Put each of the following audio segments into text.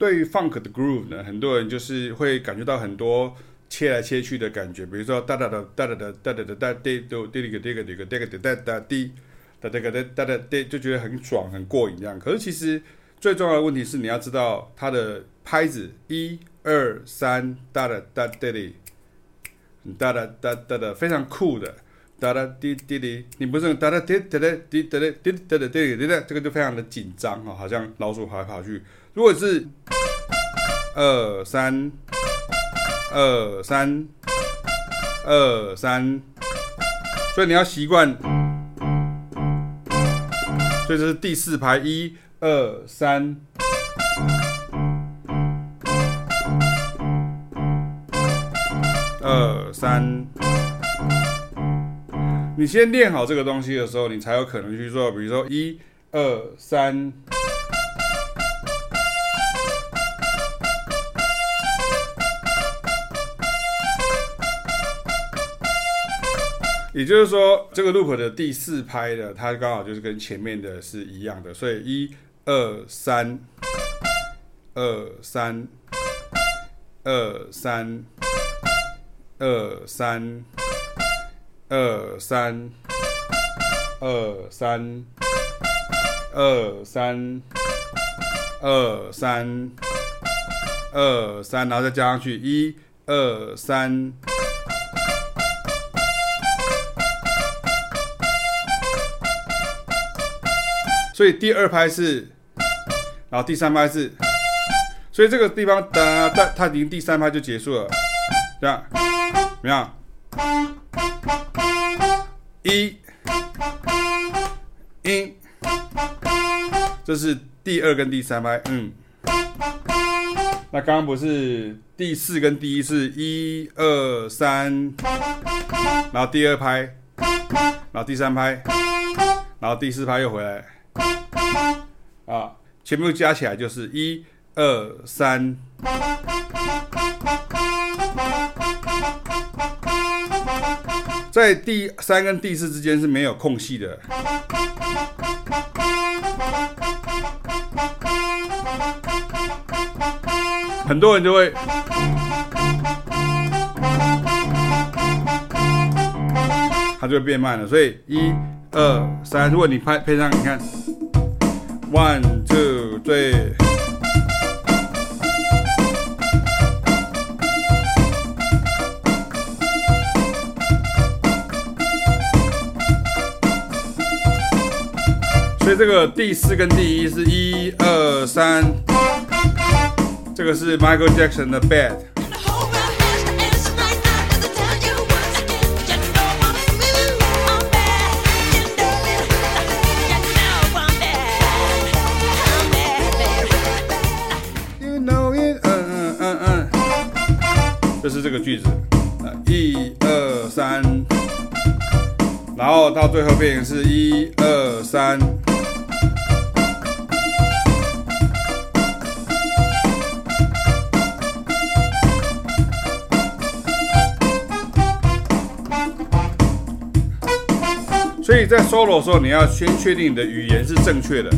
对于 funk 的 groove 呢，很多人就是会感觉到很多切来切去的感觉，比如说哒哒哒哒哒哒哒哒哒哒滴嘟滴哩个滴个滴个滴个滴哒哒滴哒哒个哒哒哒滴，就觉得很爽很过瘾这样。可是其实最重要的问题是你要知道它的拍子，一二三哒哒哒滴哩，哒哒哒哒哒，非常酷的。哒哒滴滴滴，你不是哒哒滴哒哒滴哒哒滴哒哒滴滴哒，这个就非常的紧张哈，好像老鼠跑来跑去。如果是二三二三二三，所以你要习惯，所以这是第四排，一二三二三。你先练好这个东西的时候，你才有可能去做。比如说，一、二、三，也就是说，这个 loop 的第四拍的，它刚好就是跟前面的是一样的。所以，一、二、三，二、三，二、三，二、三。二三二三二三二三二三，然后再加上去一二三，所以第二拍是，然后第三拍是，所以这个地方哒哒，它已经第三拍就结束了，这样怎么样？一，一，这是第二跟第三拍，嗯。那刚刚不是第四跟第一是一二三，然后第二拍，然后第三拍，然后第四拍又回来，啊，全部加起来就是一二三。在第三跟第四之间是没有空隙的，很多人就会，它就会变慢了。所以一、二、三，如果你拍配上，你看，one two three。这个第四跟第一是一二三，这个是 Michael Jackson 的 Bad。You know it，嗯嗯嗯嗯，这是这个句子，一二三，然后到最后变成是一二三。所以在 solo 的时候，你要先确定你的语言是正确的。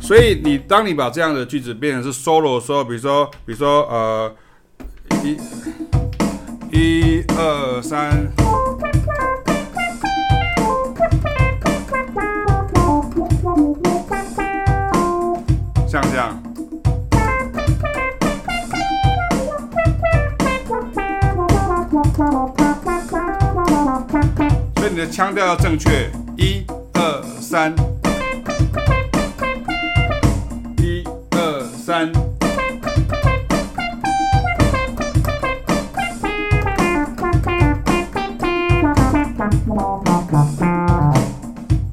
所以你当你把这样的句子变成是 solo 的时候，比如说，比如说，呃，一、一、二、三，你的腔调要正确，一二三，一二三。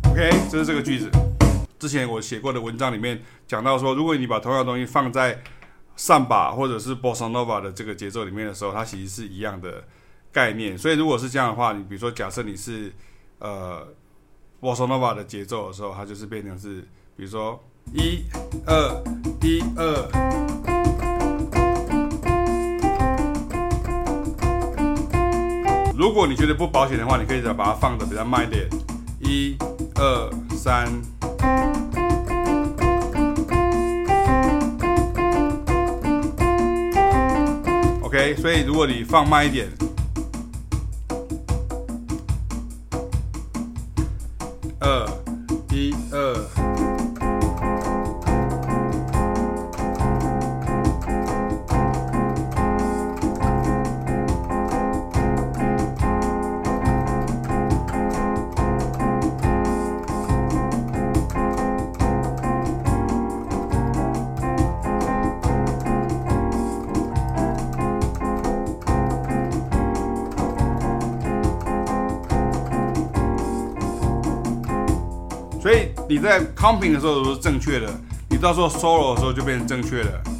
OK，这是这个句子。之前我写过的文章里面讲到说，如果你把同样的东西放在上把或者是 Bossa Nova 的这个节奏里面的时候，它其实是一样的。概念，所以如果是这样的话，你比如说，假设你是呃，Bossa Nova 的节奏的时候，它就是变成是，比如说一二一二，如果你觉得不保险的话，你可以再把它放的比较慢一点，一、二、三。OK，所以如果你放慢一点，二、你在 comping 的时候都是正确的，你到时候 solo 的时候就变成正确的。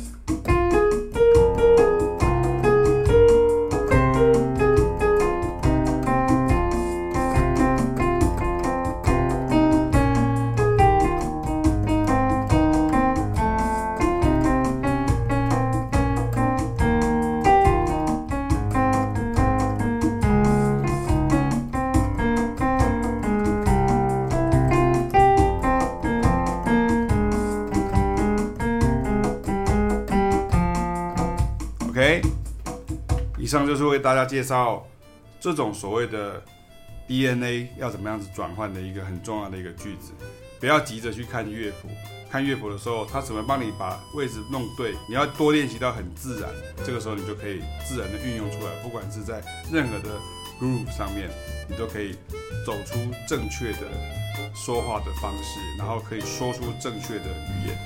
OK，以上就是为大家介绍这种所谓的 DNA 要怎么样子转换的一个很重要的一个句子。不要急着去看乐谱，看乐谱的时候，它怎么帮你把位置弄对？你要多练习到很自然，这个时候你就可以自然的运用出来。不管是在任何的 groove 上面，你都可以走出正确的说话的方式，然后可以说出正确的语言。